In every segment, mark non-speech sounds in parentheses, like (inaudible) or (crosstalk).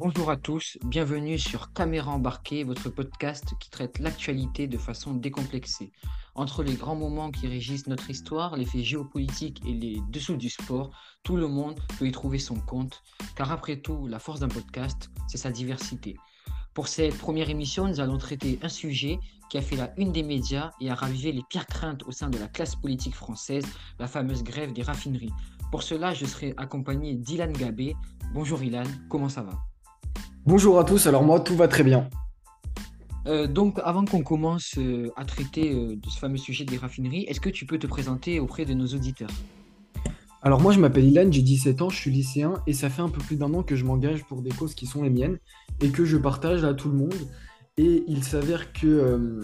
Bonjour à tous, bienvenue sur Caméra embarquée, votre podcast qui traite l'actualité de façon décomplexée. Entre les grands moments qui régissent notre histoire, les faits géopolitiques et les dessous du sport, tout le monde peut y trouver son compte, car après tout, la force d'un podcast, c'est sa diversité. Pour cette première émission, nous allons traiter un sujet qui a fait la une des médias et a ravivé les pires craintes au sein de la classe politique française, la fameuse grève des raffineries. Pour cela, je serai accompagné d'Ilan Gabé. Bonjour Ilan, comment ça va? Bonjour à tous, alors moi tout va très bien. Euh, donc avant qu'on commence euh, à traiter euh, de ce fameux sujet des raffineries, est-ce que tu peux te présenter auprès de nos auditeurs? Alors moi je m'appelle Ilan, j'ai 17 ans, je suis lycéen et ça fait un peu plus d'un an que je m'engage pour des causes qui sont les miennes et que je partage à tout le monde. Et il s'avère que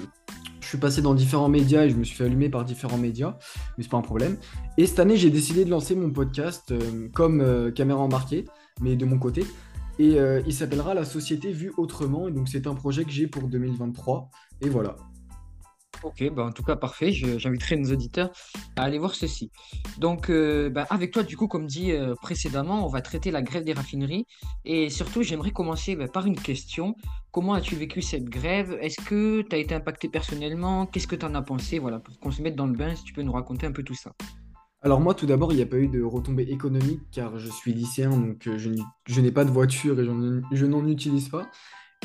je suis passé dans différents médias et je me suis fait allumer par différents médias, mais c'est pas un problème. Et cette année, j'ai décidé de lancer mon podcast comme caméra embarquée, mais de mon côté. Et euh, il s'appellera La société vue autrement. Et donc, c'est un projet que j'ai pour 2023. Et voilà. Ok, bah en tout cas, parfait. J'inviterai nos auditeurs à aller voir ceci. Donc, euh, bah, avec toi, du coup, comme dit euh, précédemment, on va traiter la grève des raffineries. Et surtout, j'aimerais commencer bah, par une question. Comment as-tu vécu cette grève? Est-ce que tu as été impacté personnellement? Qu'est-ce que tu en as pensé? Voilà, pour qu'on se mette dans le bain, si tu peux nous raconter un peu tout ça. Alors moi, tout d'abord, il n'y a pas eu de retombées économiques car je suis lycéen, donc euh, je, n'ai pas de voiture et je n'en utilise pas.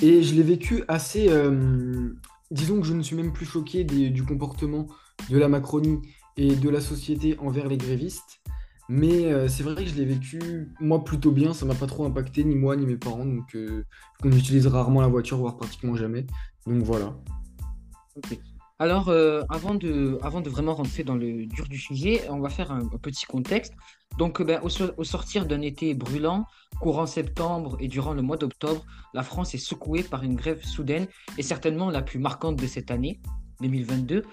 Et je l'ai vécu assez... Euh, disons que je ne suis même plus choqué du comportement de la Macronie et de la société envers les grévistes. Mais euh, c'est vrai que je l'ai vécu, moi, plutôt bien. Ça m'a pas trop impacté, ni moi, ni mes parents. Donc, on utilise rarement la voiture, voire pratiquement jamais. Donc voilà. Alors, euh, avant, de, vraiment rentrer dans le dur du sujet, on va faire un, petit contexte. Donc, ben, au, sortir d'un été brûlant, courant septembre et durant le mois d'octobre, la France est secouée par une grève soudaine et certainement la plus marquante de cette année, 2022.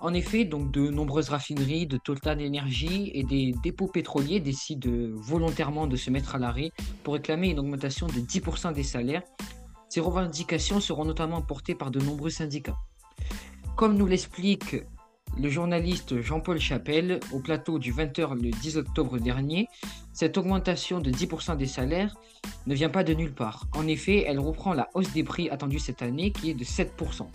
En effet, donc de nombreuses raffineries de Total Energy et des dépôts pétroliers décident volontairement de se mettre à l'arrêt pour réclamer une augmentation de 10% des salaires. Ces revendications seront notamment portées par de nombreux syndicats. Comme nous l'explique le journaliste Jean-Paul Chapelle au plateau du 20h le 10 octobre dernier, cette augmentation de 10% des salaires ne vient pas de nulle part. En effet, elle reprend la hausse des prix attendue cette année qui est de 7%.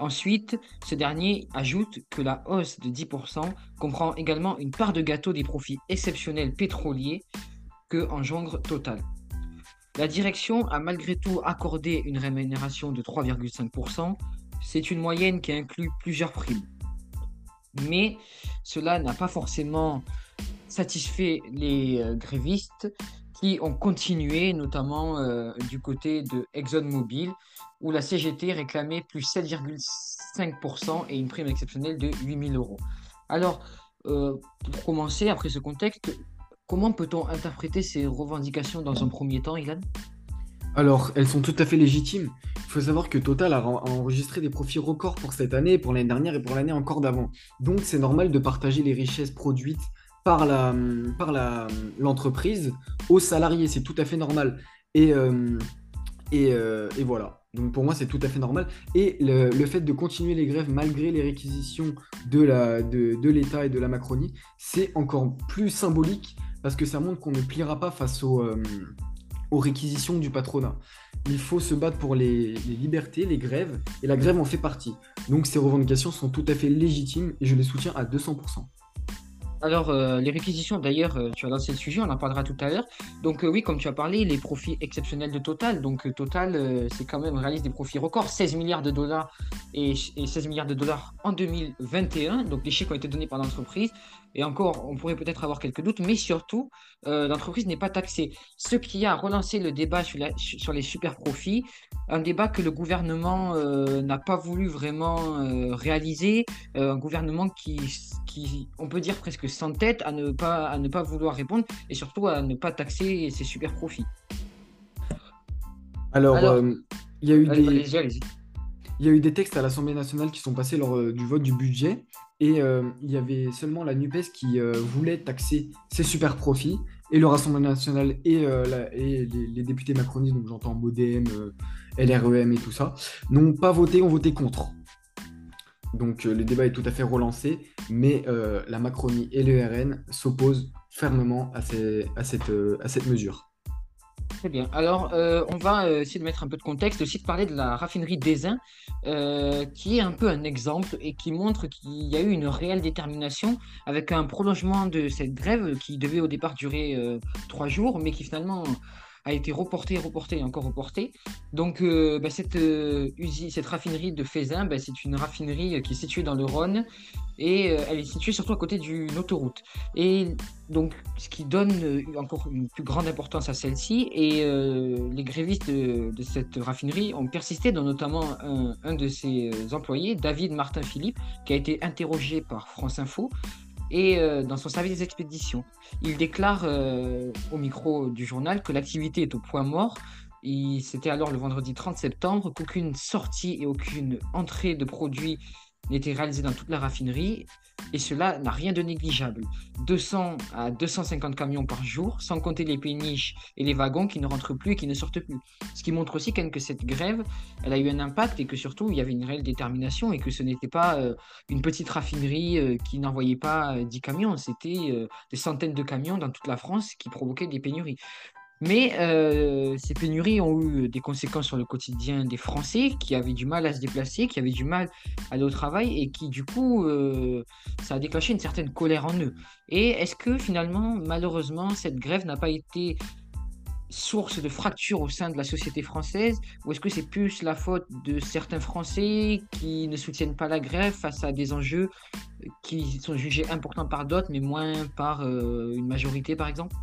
Ensuite, ce dernier ajoute que la hausse de 10% comprend également une part de gâteau des profits exceptionnels pétroliers que engendre Total. La direction a malgré tout accordé une rémunération de 3,5%, c'est une moyenne qui inclut plusieurs primes. Mais cela n'a pas forcément satisfait les euh, grévistes qui ont continué, notamment euh, du côté de ExxonMobil, où la CGT réclamait plus 7,5% et une prime exceptionnelle de 8000 euros. Alors, euh, pour commencer, après ce contexte, comment peut-on interpréter ces revendications dans un premier temps, Ilan? Alors, elles sont tout à fait légitimes. Il faut savoir que Total a, enregistré des profits records pour cette année, pour l'année dernière et pour l'année encore d'avant. Donc, c'est normal de partager les richesses produites par l'entreprise aux salariés. C'est tout à fait normal. Et, euh, euh, et, voilà. Donc pour moi, c'est tout à fait normal. Et le, fait de continuer les grèves malgré les réquisitions de l'État et de la Macronie, c'est encore plus symbolique parce que ça montre qu'on ne pliera pas face aux, euh, aux réquisitions du patronat. Il faut se battre pour les, libertés, les grèves, et la grève en fait partie. Donc ces revendications sont tout à fait légitimes et je les soutiens à 200%. Alors, euh, les réquisitions, d'ailleurs, euh, tu as lancé le sujet, on en parlera tout à l'heure. Donc, euh, oui, comme tu as parlé, les profits exceptionnels de Total. Donc, Total, c'est quand même réalise des profits records 16 milliards de dollars et, et, 16 milliards de dollars en 2021. Donc, les chiffres ont été donnés par l'entreprise. Et encore, on pourrait peut-être avoir quelques doutes, mais surtout, euh, l'entreprise n'est pas taxée. Ce qui a relancé le débat sur, sur, les super profits, un débat que le gouvernement euh, n'a pas voulu vraiment euh, réaliser, un gouvernement qui, qui, on peut dire presque sans tête à ne, pas, à ne pas vouloir répondre et surtout à ne pas taxer ces super profits. Alors, il y a eu des... Il y a eu des textes à l'Assemblée nationale qui sont passés lors du vote du budget et euh, il y avait seulement la NUPES qui euh, voulait taxer ses super profits. Et le Rassemblement national et, euh, les, députés macronistes, donc j'entends MoDem, LREM et tout ça, n'ont pas voté, ont voté contre. Donc le débat est tout à fait relancé, mais la Macronie et le RN s'opposent fermement à, cette, à cette mesure. Très bien. Alors, euh, on va euh, essayer de mettre un peu de contexte, aussi de parler de la raffinerie d'Aisin, euh, qui est un peu un exemple et qui montre qu'il y a eu une réelle détermination avec un prolongement de cette grève qui devait au départ durer trois jours, mais qui finalement a été reporté, reporté et encore reporté. Donc, euh, bah, cette, euh, usine, cette raffinerie de Fézin, bah, c'est une raffinerie qui est située dans le Rhône et euh, elle est située surtout à côté d'une autoroute. Et donc, ce qui donne encore une plus grande importance à celle-ci. Et les grévistes de, cette raffinerie ont persisté, dont notamment un, un de ses employés, David Martin Philippe, qui a été interrogé par France Info et euh, dans son service d'expédition. Il déclare euh, au micro du journal que l'activité est au point mort. C'était alors le vendredi 30 septembre qu'aucune sortie et aucune entrée de produits n'était réalisée dans toute la raffinerie et cela n'a rien de négligeable. 200 à 250 camions par jour, sans compter les péniches et les wagons qui ne rentrent plus et qui ne sortent plus. Ce qui montre aussi que cette grève, elle a eu un impact et que surtout il y avait une réelle détermination et que ce n'était pas euh, une petite raffinerie euh, qui n'envoyait pas 10 euh, camions, c'était des centaines de camions dans toute la France qui provoquaient des pénuries. Mais euh, ces pénuries ont eu des conséquences sur le quotidien des Français qui avaient du mal à se déplacer, qui avaient du mal à aller au travail et qui, du coup, euh, ça a déclenché une certaine colère en eux. Et est-ce que finalement, malheureusement, cette grève n'a pas été source de fracture au sein de la société française ou est-ce que c'est plus la faute de certains Français qui ne soutiennent pas la grève face à des enjeux qui sont jugés importants par d'autres mais moins par euh, une majorité par exemple?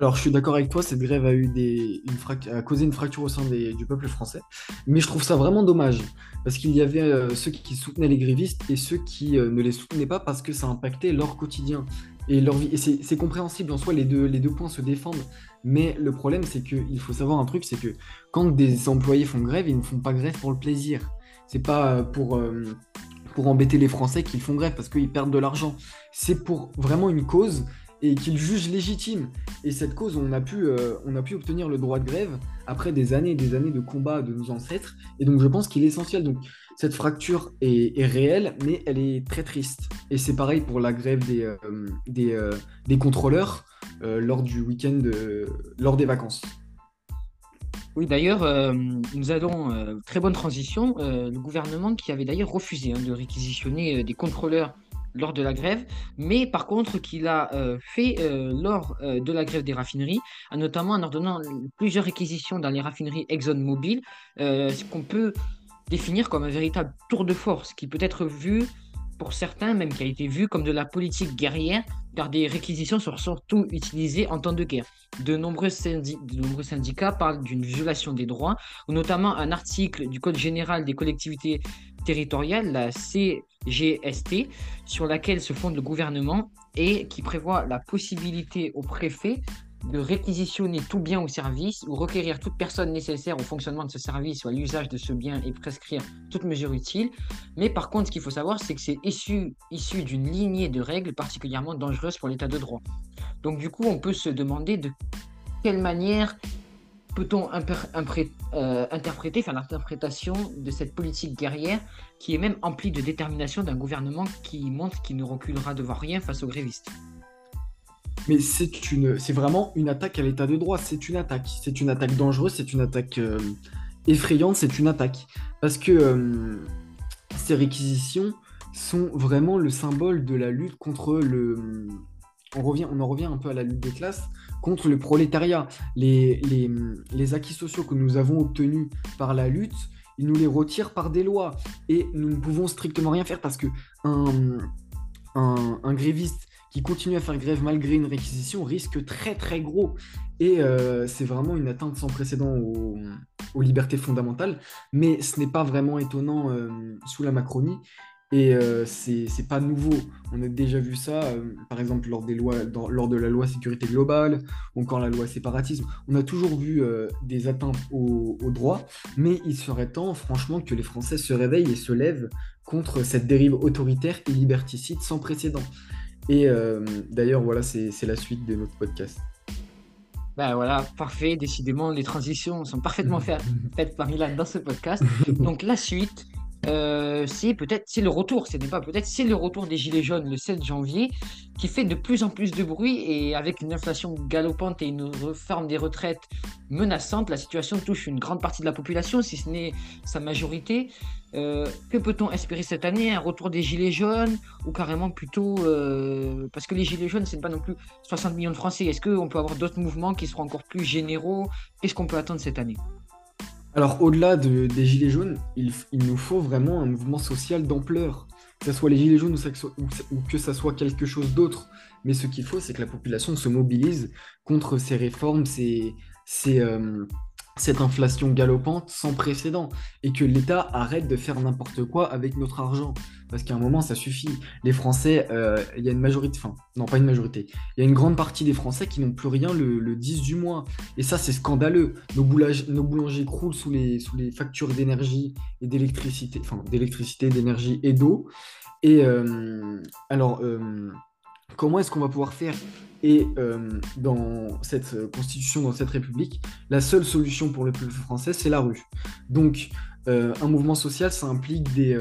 Alors, je suis d'accord avec toi, cette grève a, causé une fracture au sein du peuple français. Mais je trouve ça vraiment dommage, parce qu'il y avait euh, ceux qui soutenaient les grévistes et ceux qui euh, ne les soutenaient pas parce que ça impactait leur quotidien et leur vie. C'est compréhensible en soi, les deux, points se défendent. Mais le problème, c'est qu'il faut savoir un truc, c'est que quand des employés font grève, ils ne font pas grève pour le plaisir. C'est pas pour, euh, pour embêter les Français qu'ils font grève parce qu'ils perdent de l'argent. C'est pour vraiment une cause et qu'ils jugent légitime. Et cette cause, on a, pu, euh, on a pu obtenir le droit de grève après des années et des années de combat de nos ancêtres. Et donc je pense qu'il est essentiel. Donc cette fracture est, réelle, mais elle est très triste. Et c'est pareil pour la grève des, euh, euh, des, contrôleurs lors du week-end, lors des vacances. Oui, d'ailleurs, nous avons très bonne transition. le gouvernement qui avait d'ailleurs refusé hein, de réquisitionner des contrôleurs lors de la grève, mais par contre qu'il a euh, fait euh, lors euh, de la grève des raffineries, notamment en ordonnant plusieurs réquisitions dans les raffineries ExxonMobil, ce qu'on peut définir comme un véritable tour de force qui peut être vu pour certains, même qui a été vu comme de la politique guerrière, car des réquisitions sont surtout utilisées en temps de guerre. De nombreux, syndicats parlent d'une violation des droits, notamment un article du Code général des collectivités territoriale, la CGST, sur laquelle se fonde le gouvernement et qui prévoit la possibilité au préfet de réquisitionner tout bien ou service ou requérir toute personne nécessaire au fonctionnement de ce service ou à l'usage de ce bien et prescrire toute mesure utile. Mais par contre, ce qu'il faut savoir, c'est que c'est issu, issu d'une lignée de règles particulièrement dangereuses pour l'état de droit. Donc du coup, on peut se demander de quelle manière peut-on euh, interpréter, faire l'interprétation de cette politique guerrière qui est même emplie de détermination d'un gouvernement qui montre qu'il ne reculera devant rien face aux grévistes? Mais c'est une, c'est vraiment une attaque à l'état de droit. C'est une attaque. C'est une attaque dangereuse. C'est une attaque euh, effrayante. C'est une attaque parce que euh, ces réquisitions sont vraiment le symbole de la lutte contre le. On revient, on en revient un peu à la lutte des classes contre le prolétariat. Les, acquis sociaux que nous avons obtenus par la lutte, ils nous les retirent par des lois. Et nous ne pouvons strictement rien faire parce que un, un, gréviste qui continue à faire grève malgré une réquisition risque très très gros. Et euh, c'est vraiment une atteinte sans précédent aux, libertés fondamentales. Mais ce n'est pas vraiment étonnant euh, sous la Macronie. Et euh, c'est pas nouveau. On a déjà vu ça, euh, par exemple, lors, des lois, lors de la loi sécurité globale, ou encore la loi séparatisme. On a toujours vu euh, des atteintes aux au droits, mais il serait temps, franchement, que les Français se réveillent et se lèvent contre cette dérive autoritaire et liberticide sans précédent. Et d'ailleurs, voilà, c'est la suite de notre podcast. Ben voilà, parfait. Décidément, les transitions sont parfaitement (laughs) faites par Milan dans ce podcast. (laughs) Donc la suite, euh, c'est peut-être c'est le retour, ce n'est pas peut-être, c'est le retour des Gilets jaunes le 7 janvier qui fait de plus en plus de bruit et avec une inflation galopante et une réforme des retraites menaçante, la situation touche une grande partie de la population, si ce n'est sa majorité. Euh, que peut-on espérer cette année? Un retour des Gilets jaunes ou carrément plutôt... Euh, parce que les Gilets jaunes, ce n'est pas non plus 60 millions de Français. Est-ce qu'on peut avoir d'autres mouvements qui seront encore plus généraux? Qu'est-ce qu'on peut attendre cette année? Alors, au-delà des Gilets jaunes, il, nous faut vraiment un mouvement social d'ampleur. Que ce soit les Gilets jaunes ou, que ce soit quelque chose d'autre. Mais ce qu'il faut, c'est que la population se mobilise contre ces réformes, ces, euh, cette inflation galopante sans précédent et que l'État arrête de faire n'importe quoi avec notre argent. Parce qu'à un moment, ça suffit. Les Français, euh, il y a une majorité, enfin, non, pas une majorité, il y a une grande partie des Français qui n'ont plus rien le, 10 du mois. Et ça, c'est scandaleux. Nos, boulangers croulent sous les, sous les factures d'énergie et d'électricité, enfin, d'électricité, d'énergie et d'eau. Et euh, alors, euh, comment est-ce qu'on va pouvoir faire? Et euh, dans cette euh, constitution, dans cette république, la seule solution pour le peuple français, c'est la rue. Donc, euh, un mouvement social, ça implique des,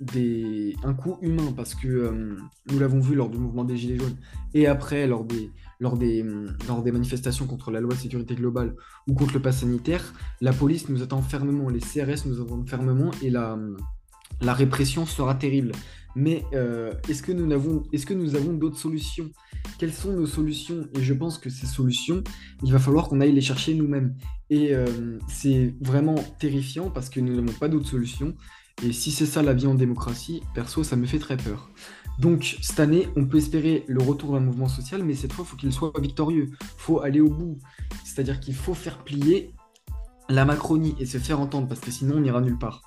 des, un coût humain, parce que nous l'avons vu lors du mouvement des Gilets jaunes, et après, lors des, lors, des, lors des manifestations contre la loi de sécurité globale ou contre le pass sanitaire, la police nous attend fermement, les CRS nous attendent fermement, et la, la répression sera terrible. Mais est-ce que nous avons, est-ce que nous avons d'autres solutions? Quelles sont nos solutions? Et je pense que ces solutions, il va falloir qu'on aille les chercher nous-mêmes. Et euh, c'est vraiment terrifiant parce que nous n'avons pas d'autres solutions. Et si c'est ça la vie en démocratie, perso, ça me fait très peur. Donc cette année, on peut espérer le retour d'un mouvement social, mais cette fois, il faut qu'il soit victorieux. Faut aller au bout. C'est-à-dire qu'il faut faire plier la Macronie et se faire entendre, parce que sinon, on n'ira nulle part.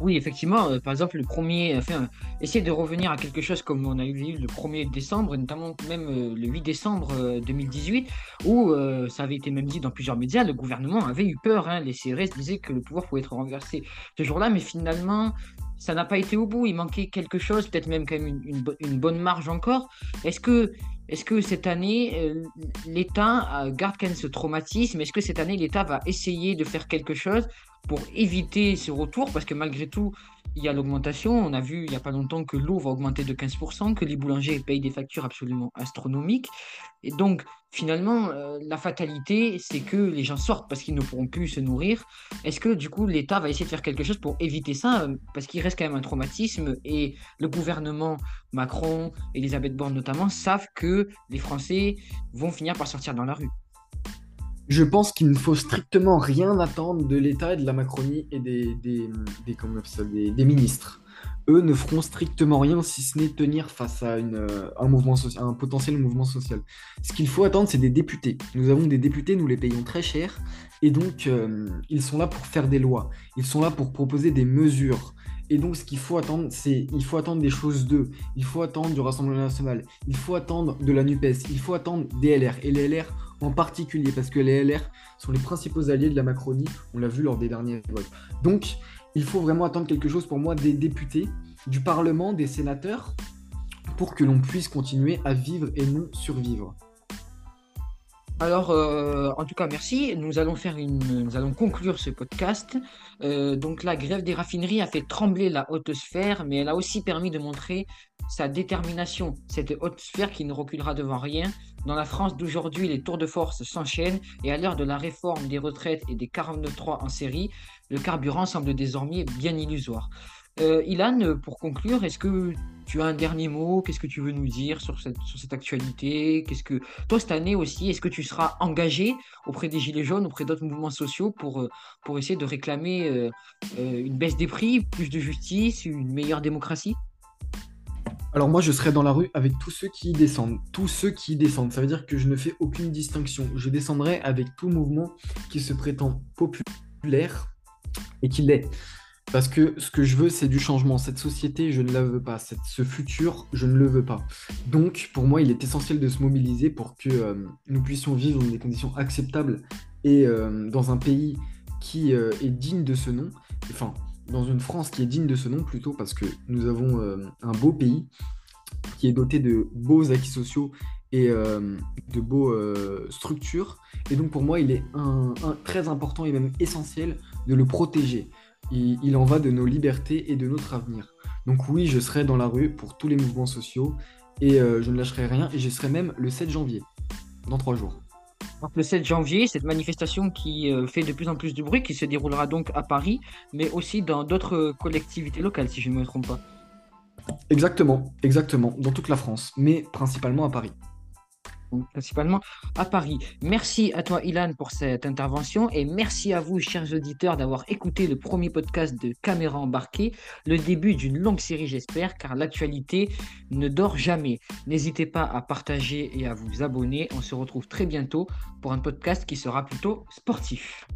Oui, effectivement, euh, par exemple, le premier, enfin, essayer de revenir à quelque chose comme on a eu le 1er décembre, notamment même euh, le 8 décembre 2018, euh, où ça avait été même dit dans plusieurs médias, le gouvernement avait eu peur, hein, les CRS disaient que le pouvoir pouvait être renversé ce jour-là, mais finalement, ça n'a pas été au bout, il manquait quelque chose, peut-être même quand même une, bonne marge encore. Est-ce que, est que cette année, l'État garde quand même ce traumatisme? Est-ce que cette année, l'État va essayer de faire quelque chose pour éviter ce retour, parce que malgré tout, il y a l'augmentation. On a vu il n'y a pas longtemps que l'eau va augmenter de 15%, que les boulangers payent des factures absolument astronomiques. Et donc, finalement, euh, la fatalité, c'est que les gens sortent parce qu'ils ne pourront plus se nourrir. Est-ce que, du coup, l'État va essayer de faire quelque chose pour éviter ça euh, Parce qu'il reste quand même un traumatisme et le gouvernement, Macron, Elisabeth Borne notamment, savent que les Français vont finir par sortir dans la rue? Je pense qu'il ne faut strictement rien attendre de l'État et de la Macronie et des, des, des, ministres. Eux ne feront strictement rien si ce n'est tenir face à une, un, mouvement social, un potentiel mouvement social. Ce qu'il faut attendre, c'est des députés. Nous avons des députés, nous les payons très cher, et donc euh, ils sont là pour faire des lois. Ils sont là pour proposer des mesures. Et donc, ce qu'il faut attendre, c'est il faut attendre des choses d'eux. Il faut attendre du Rassemblement national. Il faut attendre de la NUPES. Il faut attendre des LR. Et les LR en particulier, parce que les LR sont les principaux alliés de la Macronie. On l'a vu lors des derniers votes. Donc, il faut vraiment attendre quelque chose pour moi des députés, du Parlement, des sénateurs, pour que l'on puisse continuer à vivre et non survivre. Alors, euh, en tout cas, merci. Nous allons faire une, nous allons conclure ce podcast. Euh, donc, la grève des raffineries a fait trembler la haute sphère, mais elle a aussi permis de montrer sa détermination. Cette haute sphère qui ne reculera devant rien. Dans la France d'aujourd'hui, les tours de force s'enchaînent et à l'heure de la réforme des retraites et des 49.3 en série, le carburant semble désormais bien illusoire. Euh, Ilan, pour conclure, est-ce que tu as un dernier mot? Qu'est-ce que tu veux nous dire sur cette, actualité? Qu'est-ce que toi cette année aussi, est-ce que tu seras engagé auprès des Gilets jaunes, auprès d'autres mouvements sociaux pour, euh, essayer de réclamer euh, une baisse des prix, plus de justice, une meilleure démocratie? Alors moi, je serai dans la rue avec tous ceux qui descendent. Tous ceux qui descendent. Ça veut dire que je ne fais aucune distinction. Je descendrai avec tout mouvement qui se prétend populaire et qui l'est. Parce que ce que je veux, c'est du changement. Cette société, je ne la veux pas. ce futur, je ne le veux pas. Donc, pour moi, il est essentiel de se mobiliser pour que euh, nous puissions vivre dans des conditions acceptables et euh, dans un pays qui euh, est digne de ce nom. Enfin, dans une France qui est digne de ce nom plutôt, parce que nous avons un beau pays qui est doté de beaux acquis sociaux et de beaux structures. Et donc, pour moi, il est très important et même essentiel de le protéger il, en va de nos libertés et de notre avenir. Donc oui, je serai dans la rue pour tous les mouvements sociaux et euh, je ne lâcherai rien et je serai même le 7 janvier, dans trois jours. Donc, le 7 janvier, cette manifestation qui euh, fait de plus en plus de bruit, qui se déroulera donc à Paris, mais aussi dans d'autres collectivités locales, si je ne me trompe pas. Exactement, exactement, dans toute la France, mais principalement à Paris principalement à Paris. Merci à toi, Ilan, pour cette intervention et merci à vous, chers auditeurs, d'avoir écouté le premier podcast de Caméra embarquée, le début d'une longue série, j'espère, car l'actualité ne dort jamais. N'hésitez pas à partager et à vous abonner. On se retrouve très bientôt pour un podcast qui sera plutôt sportif.